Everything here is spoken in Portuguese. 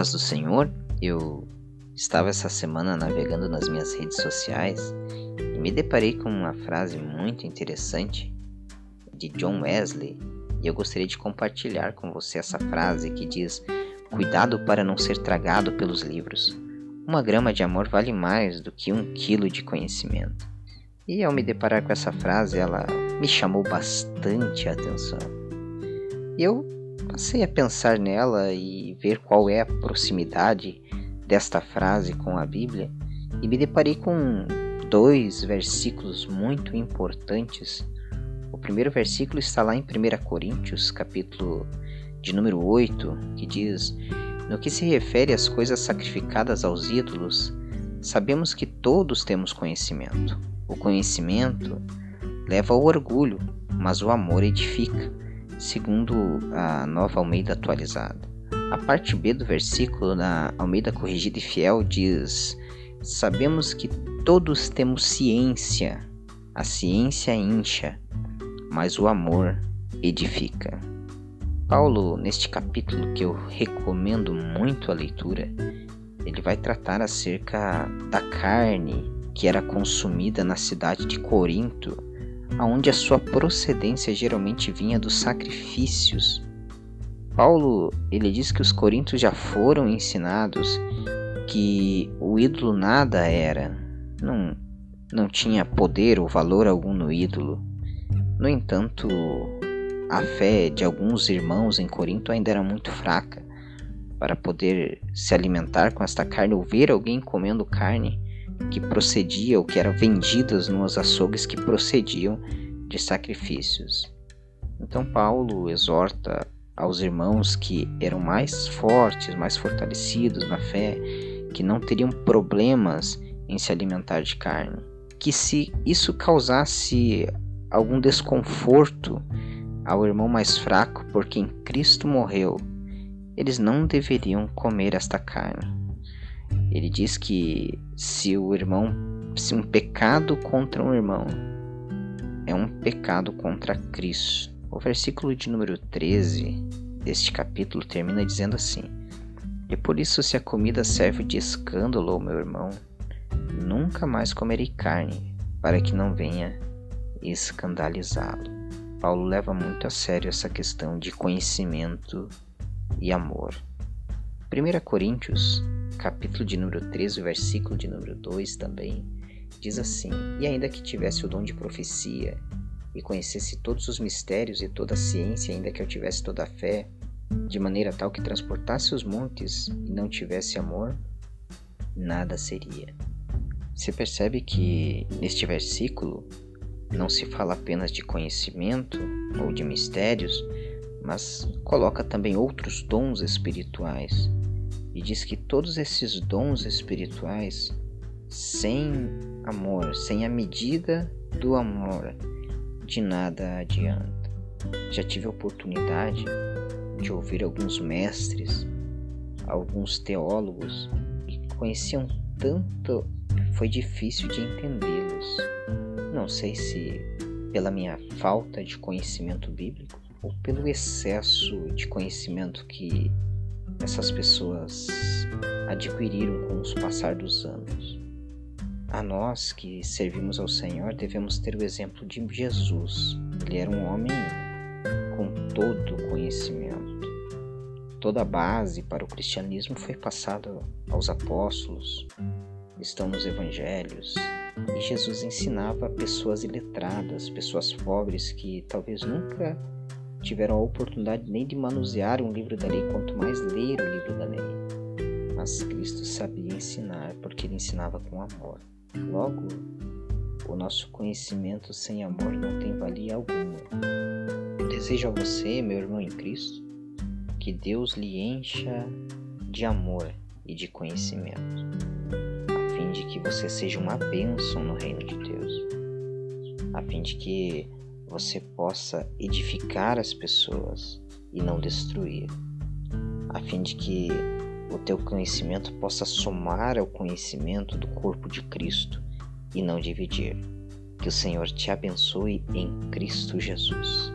paz do Senhor, eu estava essa semana navegando nas minhas redes sociais e me deparei com uma frase muito interessante de John Wesley e eu gostaria de compartilhar com você essa frase que diz: Cuidado para não ser tragado pelos livros. Uma grama de amor vale mais do que um quilo de conhecimento. E ao me deparar com essa frase, ela me chamou bastante a atenção. E eu passei a pensar nela e ver qual é a proximidade desta frase com a Bíblia e me deparei com dois versículos muito importantes. O primeiro versículo está lá em 1 Coríntios, capítulo de número 8, que diz: No que se refere às coisas sacrificadas aos ídolos, sabemos que todos temos conhecimento. O conhecimento leva ao orgulho, mas o amor edifica segundo a nova Almeida atualizada. A parte B do versículo na Almeida Corrigida e Fiel diz: Sabemos que todos temos ciência, a ciência incha, mas o amor edifica. Paulo, neste capítulo que eu recomendo muito a leitura, ele vai tratar acerca da carne que era consumida na cidade de Corinto aonde a sua procedência geralmente vinha dos sacrifícios. Paulo, ele diz que os coríntios já foram ensinados que o ídolo nada era, não, não tinha poder ou valor algum no ídolo. No entanto, a fé de alguns irmãos em Corinto ainda era muito fraca para poder se alimentar com esta carne ou ver alguém comendo carne que procedia ou que eram vendidas nos açougues que procediam de sacrifícios. Então Paulo exorta aos irmãos que eram mais fortes, mais fortalecidos na fé, que não teriam problemas em se alimentar de carne, que se isso causasse algum desconforto ao irmão mais fraco por quem Cristo morreu, eles não deveriam comer esta carne. Ele diz que se o irmão, se um pecado contra um irmão é um pecado contra Cristo. O versículo de número 13 deste capítulo termina dizendo assim: E por isso, se a comida serve de escândalo ao meu irmão, nunca mais comerei carne, para que não venha escandalizá-lo. Paulo leva muito a sério essa questão de conhecimento e amor. 1 Coríntios capítulo de número 13, versículo de número 2 também, diz assim: E ainda que tivesse o dom de profecia, e conhecesse todos os mistérios e toda a ciência, ainda que eu tivesse toda a fé, de maneira tal que transportasse os montes e não tivesse amor, nada seria. Você percebe que neste versículo não se fala apenas de conhecimento ou de mistérios, mas coloca também outros dons espirituais e diz que todos esses dons espirituais, sem amor, sem a medida do amor, de nada adianta. Já tive a oportunidade de ouvir alguns mestres, alguns teólogos que conheciam tanto, foi difícil de entendê-los. Não sei se pela minha falta de conhecimento bíblico ou pelo excesso de conhecimento que essas pessoas adquiriram com o passar dos anos. A nós que servimos ao Senhor devemos ter o exemplo de Jesus. Ele era um homem com todo conhecimento. Toda a base para o cristianismo foi passada aos apóstolos, estão nos evangelhos, e Jesus ensinava pessoas iletradas, pessoas pobres que talvez nunca tiveram a oportunidade nem de manusear um livro da lei, quanto mais ler o livro da lei. Mas Cristo sabia ensinar, porque ele ensinava com amor. Logo, o nosso conhecimento sem amor não tem valia alguma. Eu desejo a você, meu irmão em Cristo, que Deus lhe encha de amor e de conhecimento, a fim de que você seja uma bênção no reino de Deus, a fim de que você possa edificar as pessoas e não destruir, a fim de que o teu conhecimento possa somar ao conhecimento do corpo de Cristo e não dividir. Que o Senhor te abençoe em Cristo Jesus.